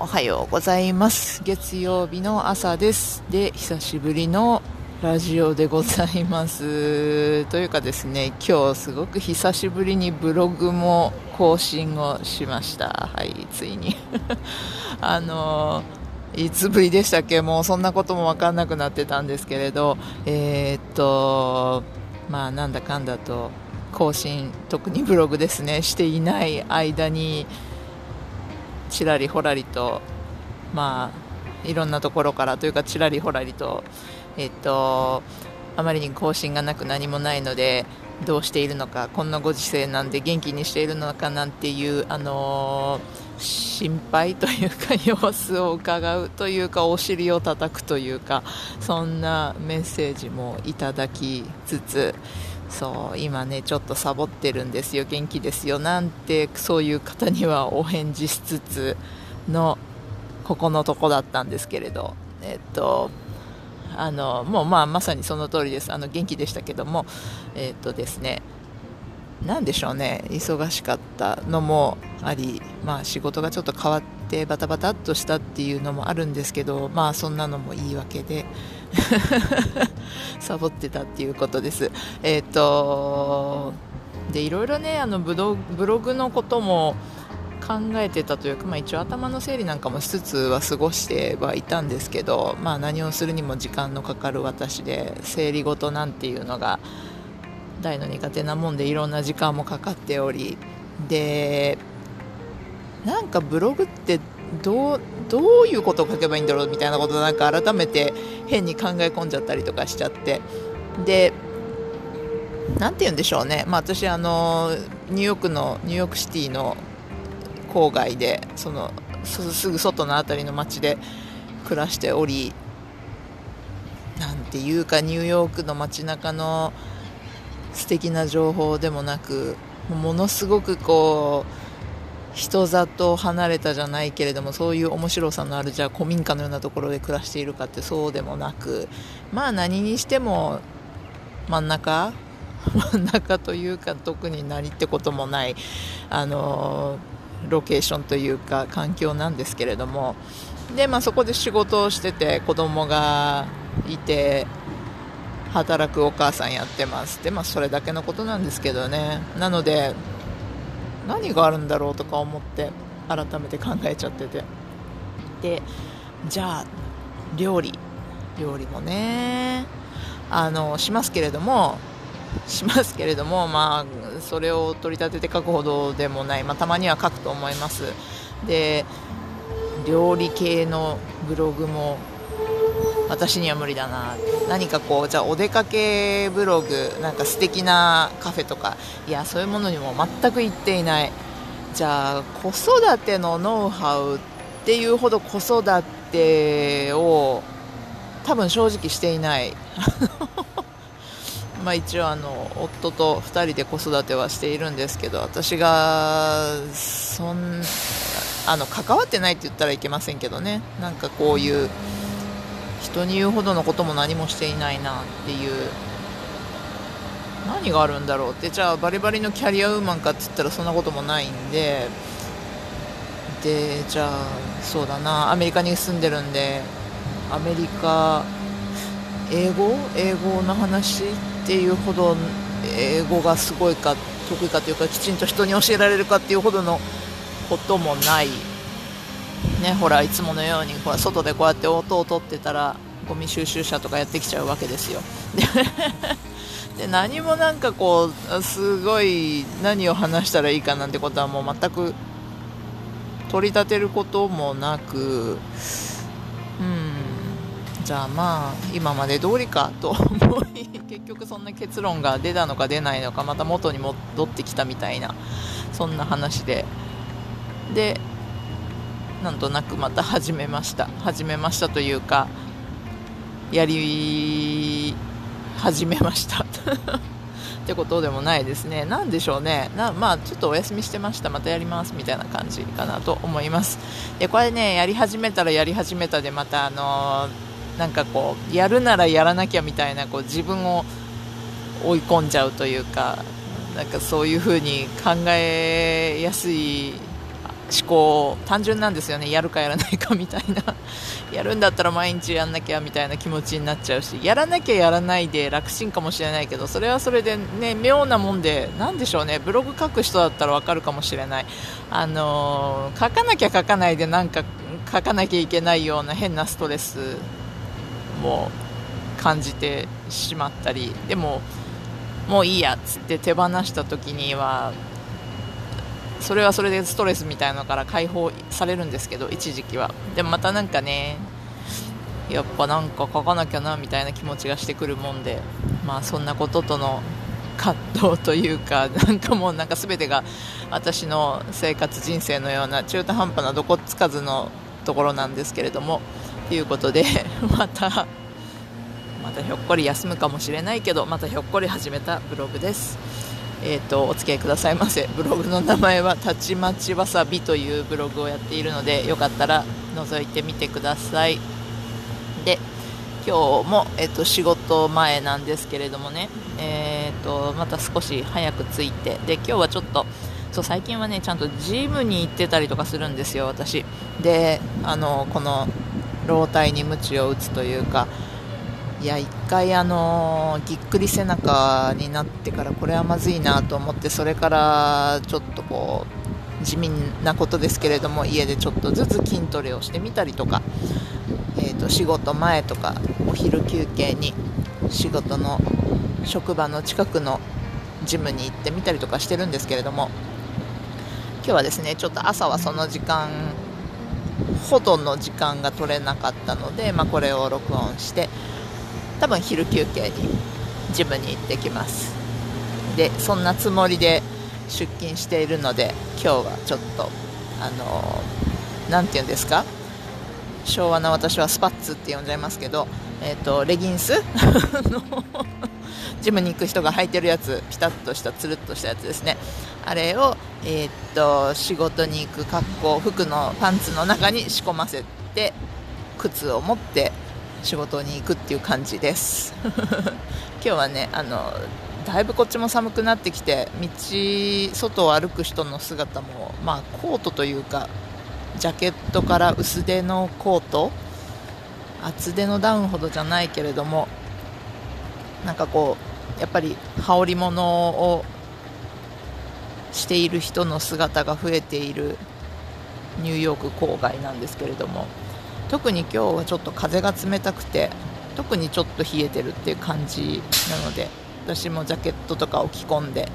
おはようございます。月曜日の朝です。で久しぶりのラジオでございます。というかですね今日すごく久しぶりにブログも更新をしました。はいついに。あのいつぶりでしたっけ？もうそんなことも分かんなくなってたんですけれど、えー、っと、まあなんだかんだと更新、特にブログですね、していない間に、ちらりほらりと、まあ、いろんなところからというか、ちらりほらりと、えっと、あまりに更新がなく何もないので、どうしているのか、こんなご時世なんで元気にしているのかなんていう、あのー心配というか 様子を伺うというかお尻を叩くというかそんなメッセージもいただきつつそう今ねちょっとサボってるんですよ。元気ですよ。なんてそういう方にはお返事しつつのここのとこだったんですけれど。えっとあのもうまあまさにその通りです。あの元気でしたけども。えっとですね。何でしょうね。忙しかったのもあり、まあ、仕事がちょっと変わってバタバタっとしたっていうのもあるんですけどまあそんなのも言い訳で サボってたっていうことです。えっ、ー、とでいろいろねあのブロブログのことも考えてたというか、まあ、一応頭の整理なんかもしつつは過ごしてはいたんですけど、まあ、何をするにも時間のかかる私で整理事なんていうのが大の苦手なもんでいろんな時間もかかっておりでなんかブログってどうどういうことを書けばいいんだろうみたいなことなんか改めて変に考え込んじゃったりとかしちゃって。で何て言うんでしょうね、まあ、私あのニューヨークのニューヨークシティの郊外でそのすぐ外の辺りの街で暮らしておりなんていうかニューヨークの街中の素敵な情報でもなくものすごくこう人里離れたじゃないけれどもそういう面白さのあるじゃあ古民家のようなところで暮らしているかってそうでもなくまあ何にしても真ん中 真ん中というか特に何ってこともないあのロケーションというか環境なんですけれどもで、まあ、そこで仕事をしてて子供がいて働くお母さんやってます。でまあそれだけのことなんですけどね。なので何があるんだろうとか思って改めて考えちゃってて。でじゃあ料理。料理もねあのしますけれどもしますけれどもまあそれを取り立てて書くほどでもない、まあ、たまには書くと思います。で料理系のブログも私には無理だな何かこうじゃあお出かけブログなんか素敵なカフェとかいやそういうものにも全く行っていない。じゃあ子育てのノウハウっていうほど子育てを多分正直していない。まあ一応あの夫と2人で子育てはしているんですけど私がそんあの関わってないって言ったらいけませんけどね。なんかこういう人に言うほどのことも何もしていないなっていう。何があるんだろうって。じゃあバリバリのキャリアウーマンかっつったらそんなこともないんで。でじゃあそうだな。アメリカに住んでるんで。アメリカ英語？英語の話っていうほど英語がすごいか得意かというかきちんと人に教えられるかっていうほどのこともない。ね、ほらいつものようにほら外でこうやって音を取ってたらゴミ収集車とかやってきちゃうわけですよ。で何もなんかこうすごい何を話したらいいかなんてことはもう全く取り立てることもなく、うん、じゃあまあ今まで通りかと思い 結局そんな結論が出たのか出ないのかまた元に戻ってきたみたいなそんな話ででなんとなくまた始めました。始めましたというかやり始めました。ってことでもないですね。何でしょうね。なまあちょっとお休みしてました。またやりますみたいな感じかなと思います。でこれねやり始めたらやり始めたでまたあのー、なんかこうやるならやらなきゃみたいなこう自分を追い込んじゃうというかなんかそういう風に考えやすい思考単純なんですよね。やるかやらないかみたいな。やるんだったら毎日やんなきゃみたいな気持ちになっちゃうしやらなきゃやらないで楽ちんかもしれないけどそれはそれでね妙なもんで何でしょうね。ブログ書く人だったらわかるかもしれない。あのー、書かなきゃ書かないでなんか書かなきゃいけないような変なストレスも感じてしまったりでももういいやっつって手放した時にはそれはそれでストレスみたいなのから解放されるんですけど一時期は。でもまたなんかねやっぱなんか書かなきゃなみたいな気持ちがしてくるもんでまあそんなこととの葛藤というか なんかもうなんか全てが私の生活人生のような中途半端などこつかずのところなんですけれどもということで またまたひょっこり休むかもしれないけどまたひょっこり始めたブログです。えーと、お付き合いくださいませ。ブログの名前はたちまちわさびというブログをやっているのでよかったら覗いてみてください。で今日も、えーと、仕事前なんですけれどもね、えーと、とまた少し早く着いて。で今日はちょっとそう最近はねちゃんとジムに行ってたりとかするんですよ私。であのこの老体に鞭を打つというかいや1回あのぎっくり背中になってからこれはまずいなと思ってそれからちょっとこう地味なことですけれども家でちょっとずつ筋トレをしてみたりとか、えー、と仕事前とかお昼休憩に仕事の職場の近くのジムに行ってみたりとかしてるんですけれども今日はですねちょっと朝はその時間ほどの時間が取れなかったので、まあ、これを録音して多分昼休憩にジムに行ってきます。でそんなつもりで出勤しているので今日はちょっとあの何て言うんですか？昭和な私はスパッツって呼んじゃいますけど、えーと、レギンス？のジムに行く人が履いてるやつピタッとしたつるっとしたやつですね。あれを、えー、っと仕事に行く格好服のパンツの中に仕込ませて靴を持って仕事に行くっていう感じです。今日はねあのだいぶこっちも寒くなってきて道外を歩く人の姿も、まあ、コートというかジャケットから薄手のコート厚手のダウンほどじゃないけれどもなんかこうやっぱり羽織物をしている人の姿が増えているニューヨーク郊外なんですけれども特に今日はちょっと風が冷たくて特にちょっと冷えてるっていう感じなので私もジャケットとかを着込んで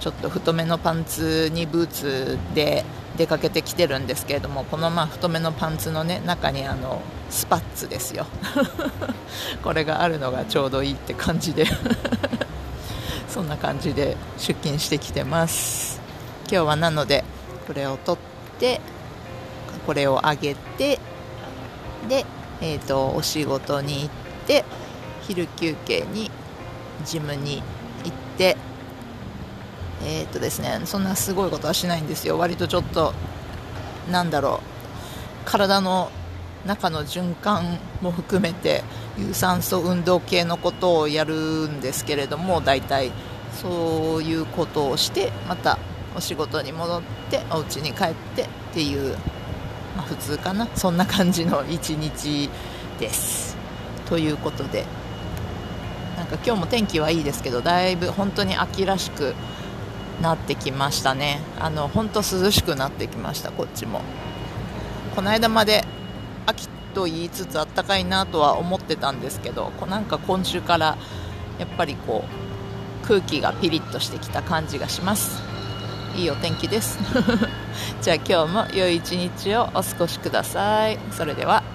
ちょっと太めのパンツにブーツで出かけてきてるんですけれどもこのまあ太めのパンツの、ね、中にあのスパッツですよ。これがあるのがちょうどいいって感じで。そんな感じで出勤してきてます。今日はなのでこれを取ってこれを上げてで、えーと、お仕事に行って昼休憩にジムに行ってえっ、とですねそんなすごいことはしないんですよ。割とちょっとなんだろう体の中の循環も含めて有酸素運動系のことをやるんですけれども大体そういうことをしてまたお仕事に戻ってお家に帰ってっていうまあ、普通かな。そんな感じの一日です。ということで。なんか今日も天気はいいですけどだいぶ本当に秋らしくなってきましたね。あの本当涼しくなってきましたこっちも。この間まで秋と言いつつあったかいなとは思ってたんですけどこなんか今週からやっぱりこう空気がピリッとしてきた感じがします。いいお天気です。じゃあ今日も良い一日をお過ごしください。それでは。